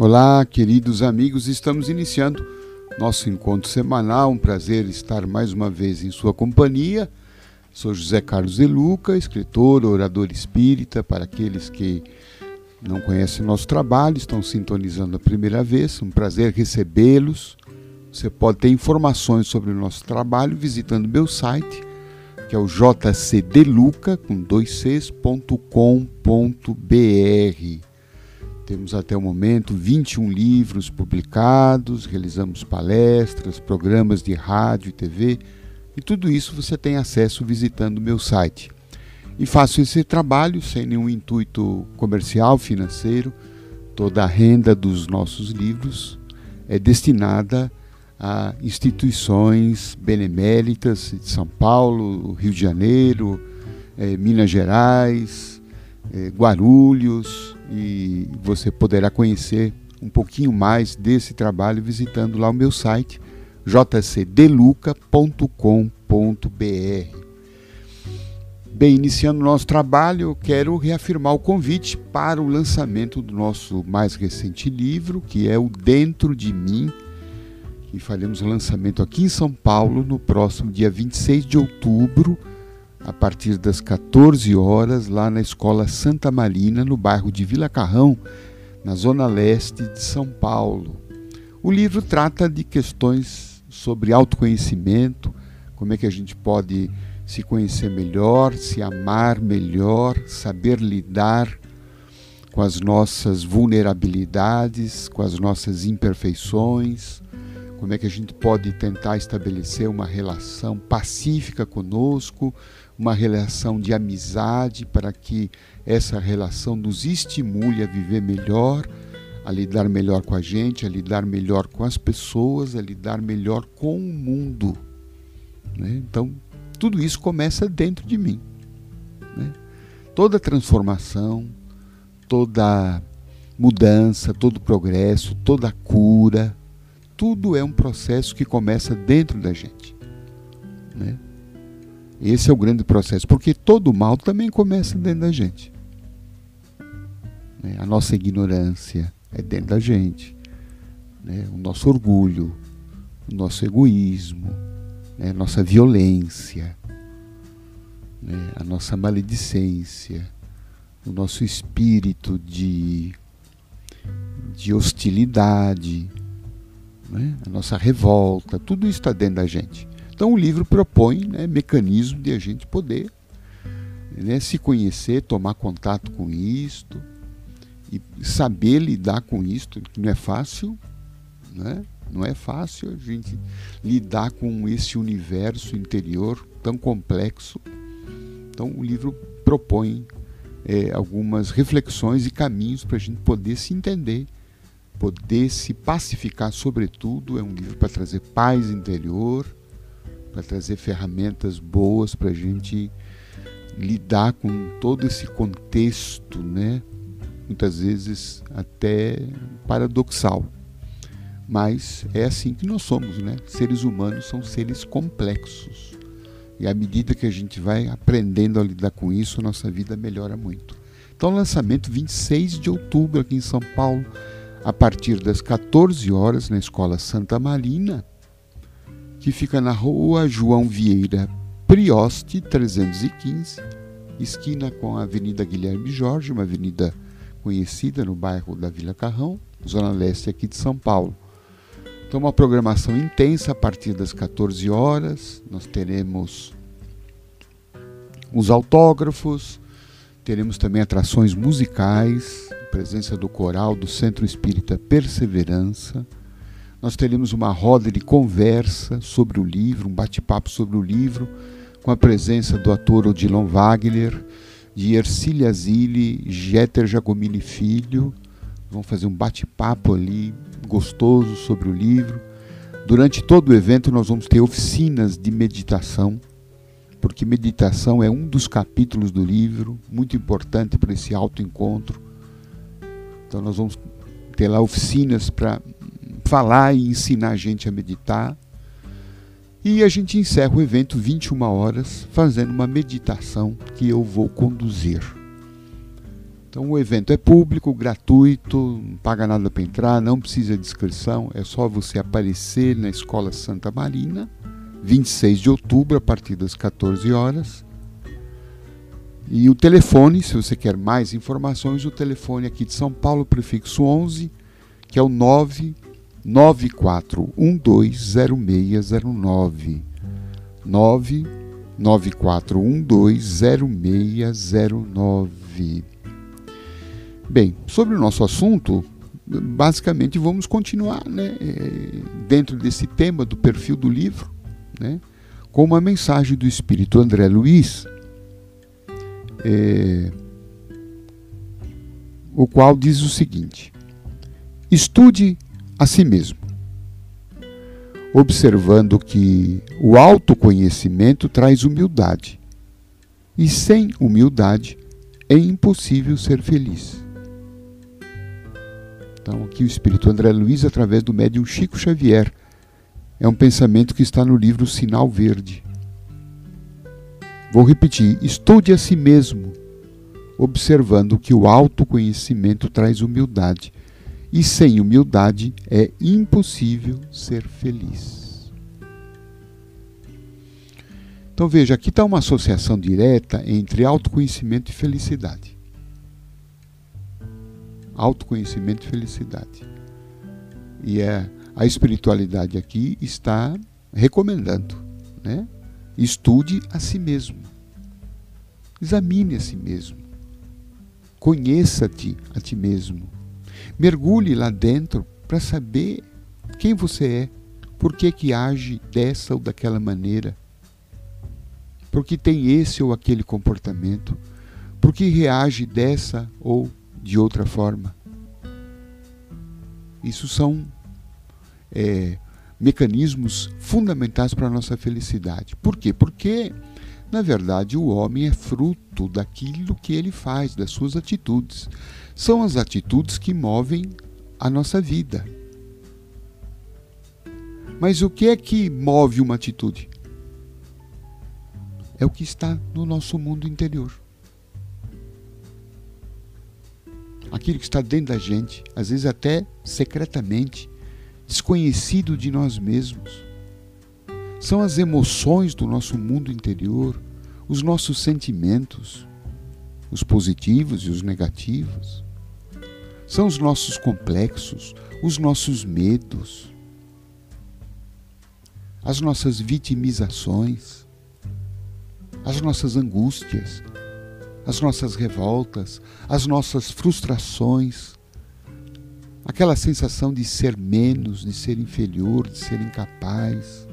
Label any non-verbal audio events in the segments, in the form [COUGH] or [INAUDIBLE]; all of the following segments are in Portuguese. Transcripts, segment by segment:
Olá, queridos amigos, estamos iniciando nosso encontro semanal. Um prazer estar mais uma vez em sua companhia. Sou José Carlos de Luca, escritor, orador espírita. Para aqueles que não conhecem nosso trabalho, estão sintonizando a primeira vez, um prazer recebê-los. Você pode ter informações sobre o nosso trabalho visitando meu site, que é o jcdeluca, com dois cs.com.br. Temos até o momento 21 livros publicados, realizamos palestras, programas de rádio e TV, e tudo isso você tem acesso visitando o meu site. E faço esse trabalho sem nenhum intuito comercial, financeiro. Toda a renda dos nossos livros é destinada a instituições beneméritas de São Paulo, Rio de Janeiro, eh, Minas Gerais, eh, Guarulhos, e você poderá conhecer um pouquinho mais desse trabalho visitando lá o meu site jcdeluca.com.br. Bem, iniciando o nosso trabalho, eu quero reafirmar o convite para o lançamento do nosso mais recente livro, que é o Dentro de Mim, que faremos o lançamento aqui em São Paulo no próximo dia 26 de outubro a partir das 14 horas, lá na Escola Santa Marina, no bairro de Vila Carrão, na zona leste de São Paulo. O livro trata de questões sobre autoconhecimento, como é que a gente pode se conhecer melhor, se amar melhor, saber lidar com as nossas vulnerabilidades, com as nossas imperfeições, como é que a gente pode tentar estabelecer uma relação pacífica conosco, uma relação de amizade para que essa relação nos estimule a viver melhor, a lidar melhor com a gente, a lidar melhor com as pessoas, a lidar melhor com o mundo. Né? Então, tudo isso começa dentro de mim. Né? Toda transformação, toda mudança, todo progresso, toda cura, tudo é um processo que começa dentro da gente. Né? Esse é o grande processo, porque todo mal também começa dentro da gente. Né? A nossa ignorância é dentro da gente. Né? O nosso orgulho, o nosso egoísmo, né? a nossa violência, a nossa maledicência, o nosso espírito de, de hostilidade, a nossa revolta, tudo isso está dentro da gente. Então o livro propõe né, mecanismo de a gente poder né, se conhecer, tomar contato com isto e saber lidar com isto, que não é fácil, né? não é fácil a gente lidar com esse universo interior tão complexo. Então o livro propõe é, algumas reflexões e caminhos para a gente poder se entender, poder se pacificar, sobretudo. É um livro para trazer paz interior, para trazer ferramentas boas para a gente lidar com todo esse contexto, né? Muitas vezes até paradoxal. Mas é assim que nós somos, né? Seres humanos são seres complexos. E à medida que a gente vai aprendendo a lidar com isso, nossa vida melhora muito. Então, lançamento 26 de outubro aqui em São Paulo, a partir das 14 horas, na Escola Santa Marina que fica na rua João Vieira Prioste, 315, esquina com a Avenida Guilherme Jorge, uma avenida conhecida no bairro da Vila Carrão, zona leste aqui de São Paulo. Então, uma programação intensa a partir das 14 horas. Nós teremos os autógrafos, teremos também atrações musicais, presença do coral do Centro Espírita Perseverança nós teremos uma roda de conversa sobre o livro, um bate-papo sobre o livro, com a presença do ator Odilon Wagner, de Ercília Zilli, Jeter Jacomini Filho. Vamos fazer um bate-papo ali gostoso sobre o livro. Durante todo o evento, nós vamos ter oficinas de meditação, porque meditação é um dos capítulos do livro, muito importante para esse autoencontro. Então, nós vamos ter lá oficinas para falar e ensinar a gente a meditar. E a gente encerra o evento 21 horas fazendo uma meditação que eu vou conduzir. Então o evento é público, gratuito, não paga nada para entrar, não precisa de inscrição, é só você aparecer na Escola Santa Marina, 26 de outubro, a partir das 14 horas. E o telefone, se você quer mais informações, o telefone aqui de São Paulo, prefixo 11, que é o 994120609. 994120609. Bem, sobre o nosso assunto, basicamente vamos continuar né, eh, dentro desse tema do perfil do livro, né, com uma mensagem do Espírito André Luiz, é, o qual diz o seguinte: estude a si mesmo, observando que o autoconhecimento traz humildade, e sem humildade é impossível ser feliz. Então, aqui o Espírito André Luiz, através do médium Chico Xavier, é um pensamento que está no livro Sinal Verde. Vou repetir: estude a si mesmo, observando que o autoconhecimento traz humildade, e sem humildade é impossível ser feliz. Então veja, aqui está uma associação direta entre autoconhecimento e felicidade autoconhecimento e felicidade. E é, a espiritualidade aqui está recomendando, né? Estude a si mesmo. Examine a si mesmo. Conheça-te a ti mesmo. Mergulhe lá dentro para saber quem você é, por que que age dessa ou daquela maneira, por que tem esse ou aquele comportamento, por que reage dessa ou de outra forma. Isso são é, mecanismos fundamentais para a nossa felicidade. Por quê? Porque, na verdade, o homem é fruto daquilo que ele faz, das suas atitudes. São as atitudes que movem a nossa vida. Mas o que é que move uma atitude? É o que está no nosso mundo interior. aquilo que está dentro da gente, às vezes até secretamente, desconhecido de nós mesmos. São as emoções do nosso mundo interior, os nossos sentimentos, os positivos e os negativos. São os nossos complexos, os nossos medos, as nossas vitimizações, as nossas angústias, as nossas revoltas, as nossas frustrações, aquela sensação de ser menos, de ser inferior, de ser incapaz,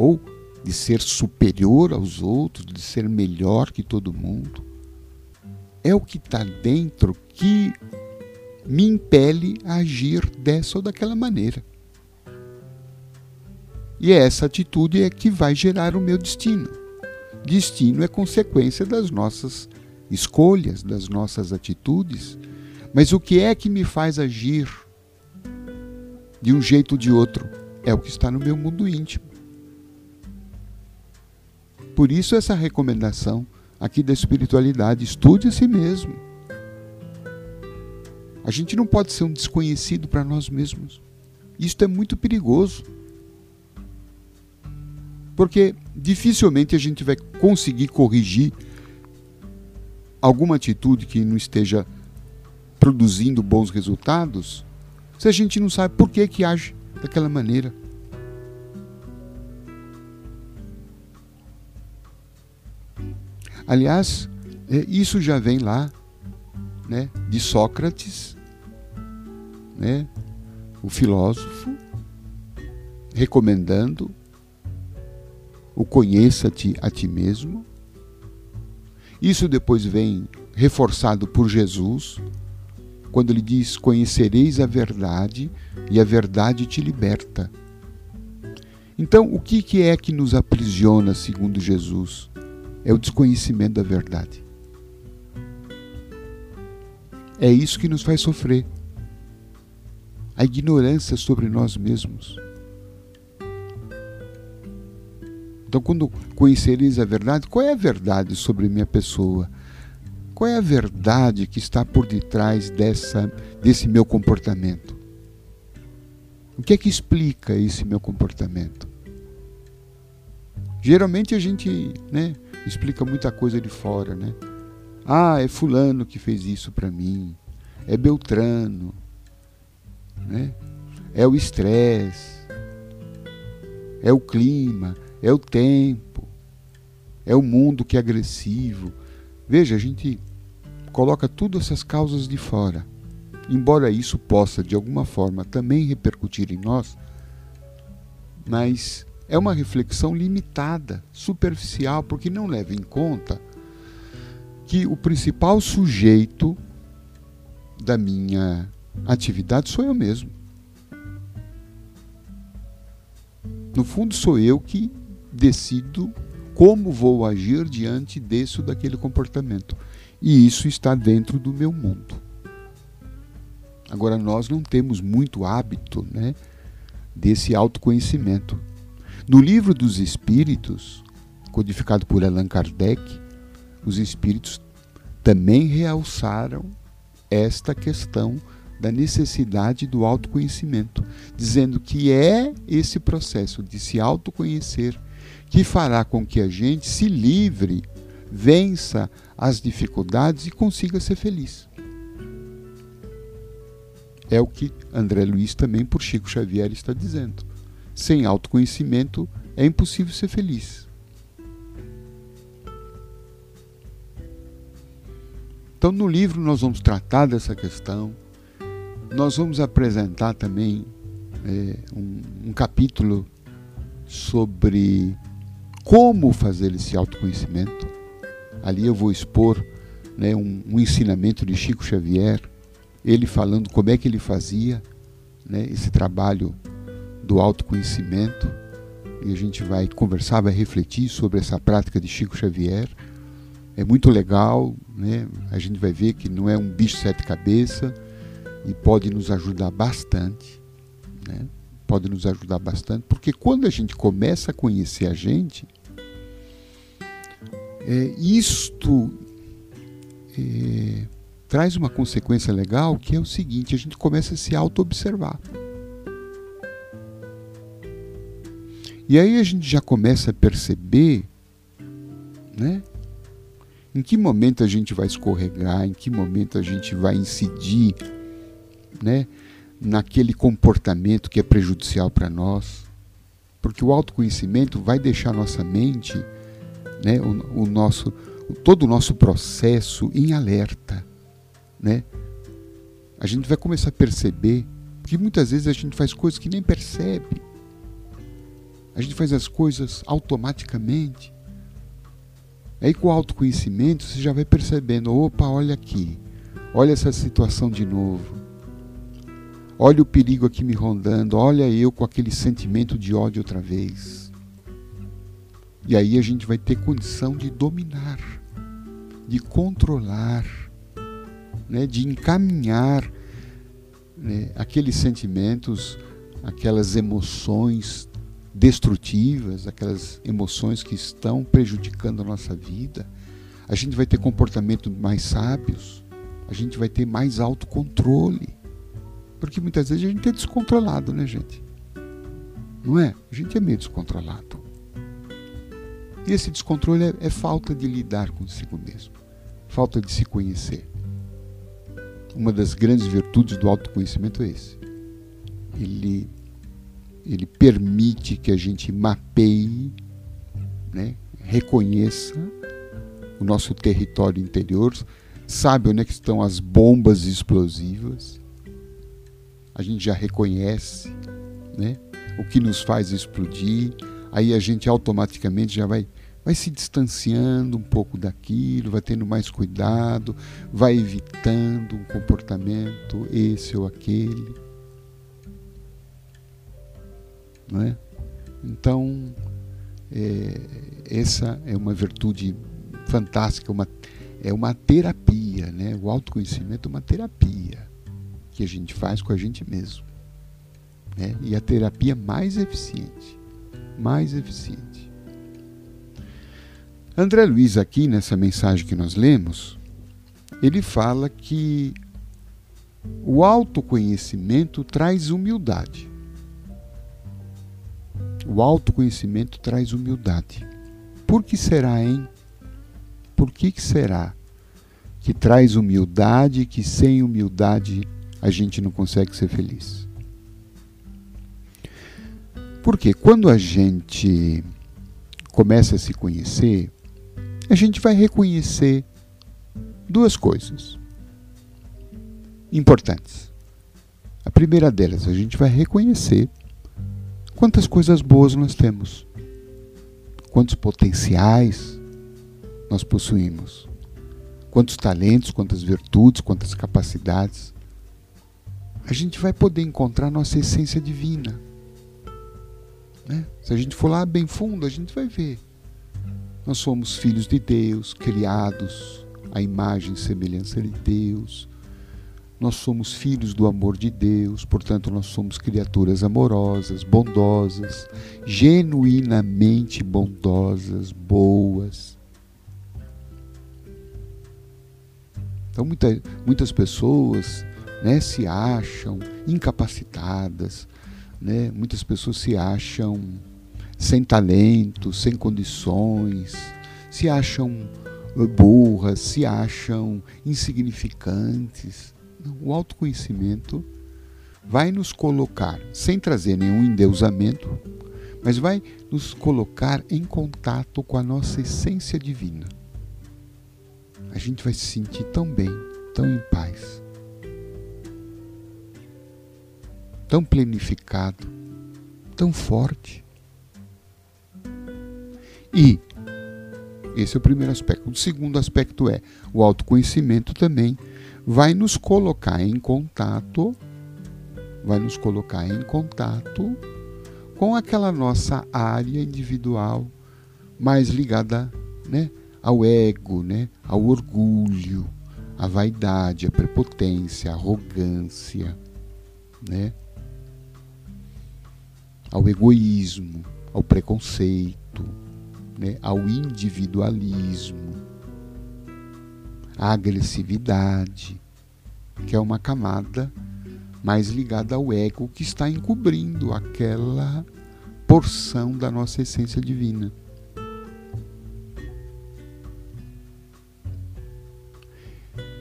ou de ser superior aos outros, de ser melhor que todo mundo. É o que está dentro que me impele a agir dessa ou daquela maneira. E é essa atitude é que vai gerar o meu destino. Destino é consequência das nossas escolhas, das nossas atitudes. Mas o que é que me faz agir de um jeito ou de outro? É o que está no meu mundo íntimo. Por isso, essa recomendação aqui da espiritualidade: estude a si mesmo. A gente não pode ser um desconhecido para nós mesmos. Isto é muito perigoso. Porque dificilmente a gente vai conseguir corrigir alguma atitude que não esteja produzindo bons resultados se a gente não sabe por que, que age daquela maneira. Aliás, é, isso já vem lá né, de Sócrates, né, o filósofo, recomendando o conheça-te a ti mesmo. Isso depois vem reforçado por Jesus, quando ele diz: Conhecereis a verdade e a verdade te liberta. Então, o que é que nos aprisiona, segundo Jesus? É o desconhecimento da verdade. É isso que nos faz sofrer. A ignorância sobre nós mesmos. Então, quando conhecereis a verdade, qual é a verdade sobre minha pessoa? qual é a verdade que está por detrás dessa, desse meu comportamento? O que é que explica esse meu comportamento? Geralmente a gente né, explica muita coisa de fora, né? Ah, é fulano que fez isso para mim. É Beltrano. Né? É o estresse. É o clima. É o tempo. É o mundo que é agressivo. Veja, a gente coloca todas essas causas de fora. Embora isso possa, de alguma forma, também repercutir em nós, mas é uma reflexão limitada, superficial, porque não leva em conta que o principal sujeito da minha atividade sou eu mesmo. No fundo, sou eu que decido como vou agir diante desse ou daquele comportamento. E isso está dentro do meu mundo. Agora, nós não temos muito hábito né, desse autoconhecimento. No livro dos Espíritos, codificado por Allan Kardec, os Espíritos também realçaram esta questão da necessidade do autoconhecimento, dizendo que é esse processo de se autoconhecer que fará com que a gente se livre, vença as dificuldades e consiga ser feliz. É o que André Luiz também por Chico Xavier está dizendo. Sem autoconhecimento é impossível ser feliz. Então, no livro, nós vamos tratar dessa questão. Nós vamos apresentar também é, um, um capítulo sobre como fazer esse autoconhecimento. Ali eu vou expor né, um, um, ensinamento de Chico Xavier, ele falando como é que ele fazia né, esse trabalho do autoconhecimento. E a gente vai conversar, vai refletir sobre essa prática de Chico Xavier. É muito legal, né? a gente vai ver que não é um bicho sete cabeças e pode nos ajudar bastante. Né? pode nos ajudar bastante, porque quando a gente começa a conhecer a gente, é, isto é, traz uma consequência legal que é o seguinte: a gente começa a se auto-observar. E aí a gente já começa a perceber, né? Em que momento a gente vai escorregar, em que momento a gente vai incidir, né? naquele comportamento que é prejudicial para nós. Porque o autoconhecimento vai deixar nossa mente, né, o, o nosso, todo o nosso processo em alerta. Né? A gente vai começar a perceber que muitas vezes a gente faz coisas que nem percebe. A gente faz as coisas automaticamente. Aí com o autoconhecimento você já vai percebendo, opa, olha aqui, olha essa situação de novo Olha o perigo aqui me rondando, olha eu com aquele sentimento de ódio outra vez. E aí a gente vai ter condição de dominar, de controlar, né, de encaminhar né, aqueles sentimentos, aquelas emoções destrutivas, aquelas emoções que estão prejudicando a nossa vida. A gente vai ter comportamentos mais sábios, a gente vai ter mais autocontrole. Porque muitas vezes a gente é descontrolado, né, gente? Não é? A gente é meio descontrolado. E esse descontrole é, é falta de lidar consigo mesmo, falta de se conhecer. Uma das grandes virtudes do autoconhecimento é esse. Ele, ele permite que a gente mapeie, né, reconheça o nosso território interior, sabe onde é estão as bombas explosivas, a gente já reconhece né, o que nos faz explodir, aí a gente automaticamente já vai, vai se distanciando um pouco daquilo, vai tendo mais cuidado, vai evitando um comportamento, esse ou aquele. Não é? Então, é, essa é uma virtude fantástica, uma, é uma terapia, né? o autoconhecimento é uma terapia que a gente faz com a gente mesmo. Né? E a terapia mais eficiente. Mais eficiente. André Luiz, aqui nessa mensagem que nós lemos, ele fala que o autoconhecimento traz humildade. O autoconhecimento traz humildade. Por que será, hein? Por que, que será que traz humildade que sem humildade a gente não consegue ser feliz? Porque quando a gente começa a se conhecer, a gente vai reconhecer duas coisas importantes. A primeira delas, a gente vai reconhecer quantas coisas boas nós temos, quantos potenciais nós possuímos, quantos talentos, quantas virtudes, quantas capacidades. A gente vai poder encontrar nossa essência divina. Né? Se a gente for lá bem fundo, a gente vai ver. Nós somos filhos de Deus, criados à imagem e semelhança de Deus. Nós somos filhos do amor de Deus, portanto, nós somos criaturas amorosas, bondosas, genuinamente bondosas, boas. Então, muita, muitas pessoas né, se acham incapacitadas, né? muitas pessoas se acham sem talento, sem condições, se acham burras, se acham insignificantes. O autoconhecimento vai nos colocar, sem trazer nenhum endeusamento, mas vai nos colocar em contato com a nossa essência divina. A gente vai se sentir tão bem, tão em paz, tão planificado, tão forte. E esse é o primeiro aspecto. O segundo aspecto é o autoconhecimento também vai nos colocar em contato, vai nos colocar em contato com aquela nossa área individual mais ligada, né, ao ego, né, ao orgulho, à vaidade, à prepotência, à arrogância, né, ao egoísmo, ao preconceito, né, ao individualismo, à agressividade, que é uma camada mais ligada ao ego que está encobrindo aquela porção da nossa essência divina.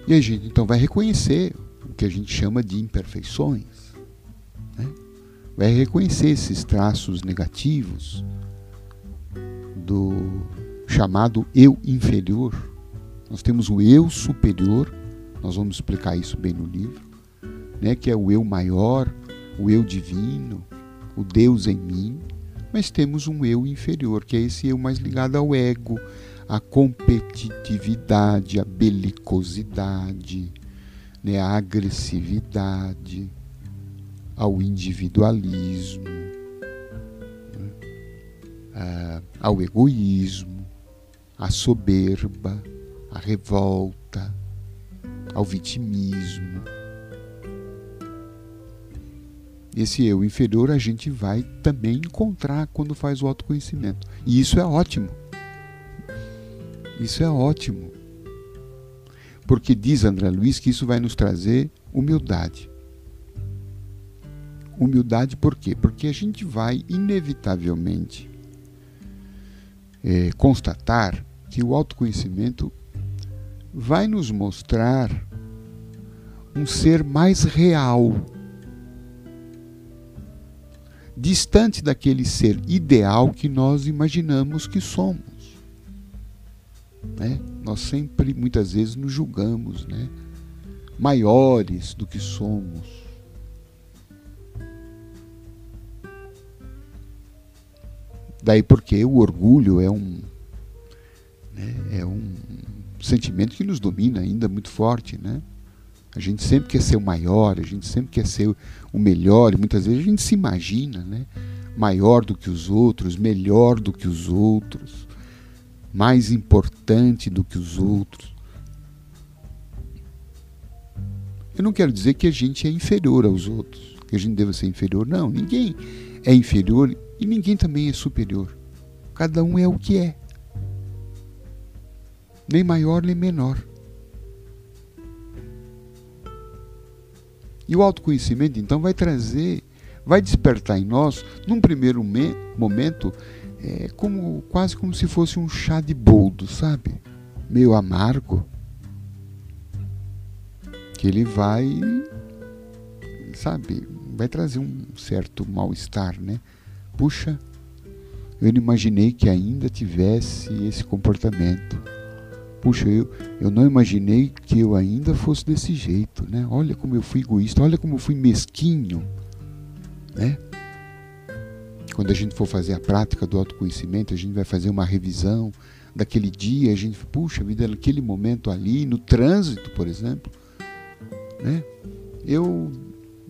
E a gente então vai reconhecer o que a gente chama de imperfeições, né? vai reconhecer esses traços negativos do chamado eu inferior. Nós temos o eu superior, nós vamos explicar isso bem no livro, né, que é o eu maior, o eu divino, o Deus em mim, mas temos um eu inferior, que é esse eu mais ligado ao ego, à competitividade, à belicosidade, né, à agressividade, ao individualismo uh, ao egoísmo, à soberba, à revolta, ao vitimismo. Esse eu inferior a gente vai também encontrar quando faz o autoconhecimento. E isso é ótimo. Isso é ótimo. Porque diz André Luiz que isso vai nos trazer humildade. Humildade por quê? Porque a gente vai, inevitavelmente, é, constatar que o autoconhecimento vai nos mostrar um ser mais real, distante daquele ser ideal que nós imaginamos que somos. Né? Nós sempre, muitas vezes, nos julgamos né? maiores do que somos. Daí porque o orgulho é um, né, é um sentimento que nos domina ainda muito forte, né? A gente sempre quer ser o maior, a gente sempre quer ser o melhor, e muitas vezes a gente se imagina, né? Maior do que os outros, melhor do que os outros, mais importante do que os outros. Eu não quero dizer que a gente é inferior aos outros, que a gente deva ser inferior. Não, ninguém é inferior e ninguém também é superior. Cada um é o que é. Nem maior nem menor. E o autoconhecimento, então, vai trazer, vai despertar em nós, num primeiro momento, é, como quase como se fosse um chá de boldo, sabe? Meio amargo. Que ele vai, sabe, vai trazer um certo mal-estar, né? Puxa, eu não imaginei que ainda tivesse esse comportamento. Puxa, eu, eu não imaginei que eu ainda fosse desse jeito, né? Olha como eu fui egoísta, olha como eu fui mesquinho, né? Quando a gente for fazer a prática do autoconhecimento, a gente vai fazer uma revisão daquele dia, a gente, puxa vida, naquele momento ali, no trânsito, por exemplo, né? Eu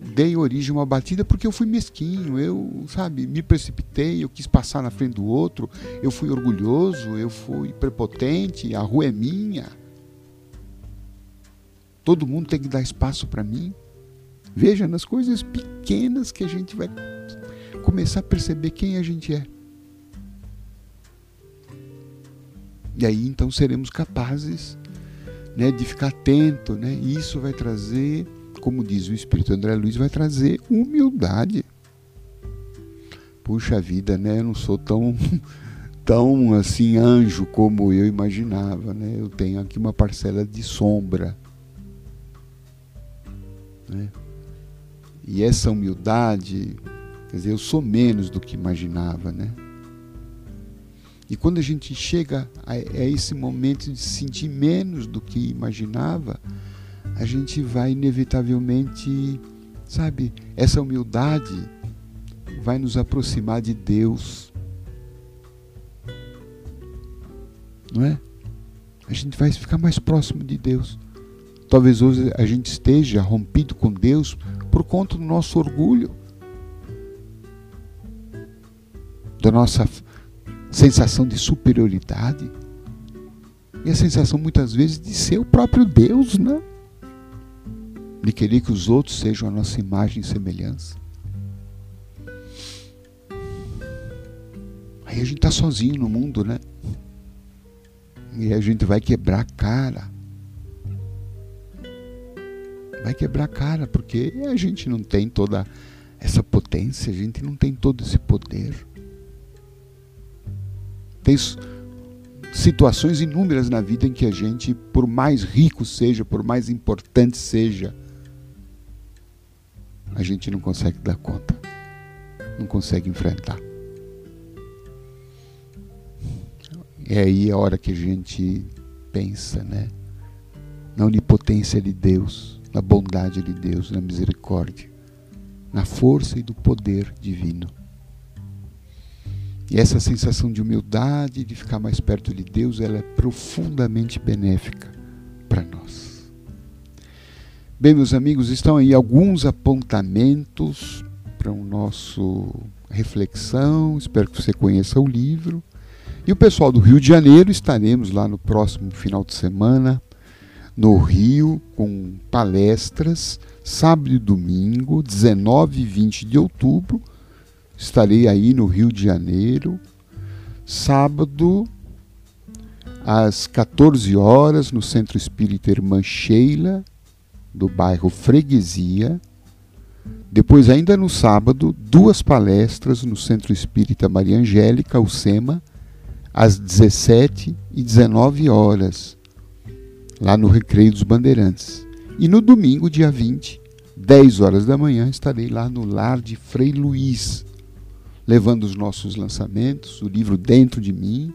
dei origem a uma batida porque eu fui mesquinho, eu, sabe, me precipitei, eu quis passar na frente do outro, eu fui orgulhoso, eu fui prepotente, a rua é minha. Todo mundo tem que dar espaço para mim. Veja, nas coisas pequenas que a gente vai começar a perceber quem a gente é. E aí então seremos capazes né, de ficar atento, né? E isso vai trazer como diz o Espírito André Luiz, vai trazer humildade. Puxa vida, né? Eu não sou tão, [LAUGHS] tão assim anjo como eu imaginava, né? Eu tenho aqui uma parcela de sombra. Né? E essa humildade, quer dizer, eu sou menos do que imaginava, né? E quando a gente chega a, a esse momento de se sentir menos do que imaginava, a gente vai inevitavelmente, sabe, essa humildade vai nos aproximar de Deus. Não é? A gente vai ficar mais próximo de Deus. Talvez hoje a gente esteja rompido com Deus por conta do nosso orgulho, da nossa sensação de superioridade e a sensação muitas vezes de ser o próprio Deus, né? De querer que os outros sejam a nossa imagem e semelhança. Aí a gente está sozinho no mundo, né? E a gente vai quebrar a cara. Vai quebrar a cara, porque a gente não tem toda essa potência, a gente não tem todo esse poder. Tem situações inúmeras na vida em que a gente, por mais rico seja, por mais importante seja, a gente não consegue dar conta, não consegue enfrentar. É aí a hora que a gente pensa, né? Na onipotência de Deus, na bondade de Deus, na misericórdia, na força e do poder divino. E essa sensação de humildade, de ficar mais perto de Deus, ela é profundamente benéfica para nós. Bem, meus amigos, estão aí alguns apontamentos para o nosso reflexão. Espero que você conheça o livro. E o pessoal do Rio de Janeiro estaremos lá no próximo final de semana no Rio com palestras sábado e domingo, 19 e 20 de outubro. Estarei aí no Rio de Janeiro. Sábado às 14 horas no Centro Espírita Irmã Sheila do bairro Freguesia. Depois, ainda no sábado, duas palestras no Centro Espírita Maria Angélica, o SEMA, às 17 e 19 horas, lá no Recreio dos Bandeirantes. E no domingo, dia 20, 10 horas da manhã, estarei lá no Lar de Frei Luiz, levando os nossos lançamentos, o livro Dentro de Mim,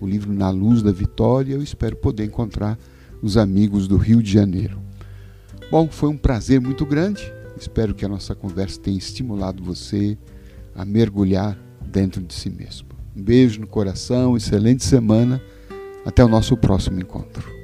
o livro Na Luz da Vitória. Eu espero poder encontrar os amigos do Rio de Janeiro. Bom, foi um prazer muito grande. Espero que a nossa conversa tenha estimulado você a mergulhar dentro de si mesmo. Um beijo no coração, excelente semana. Até o nosso próximo encontro.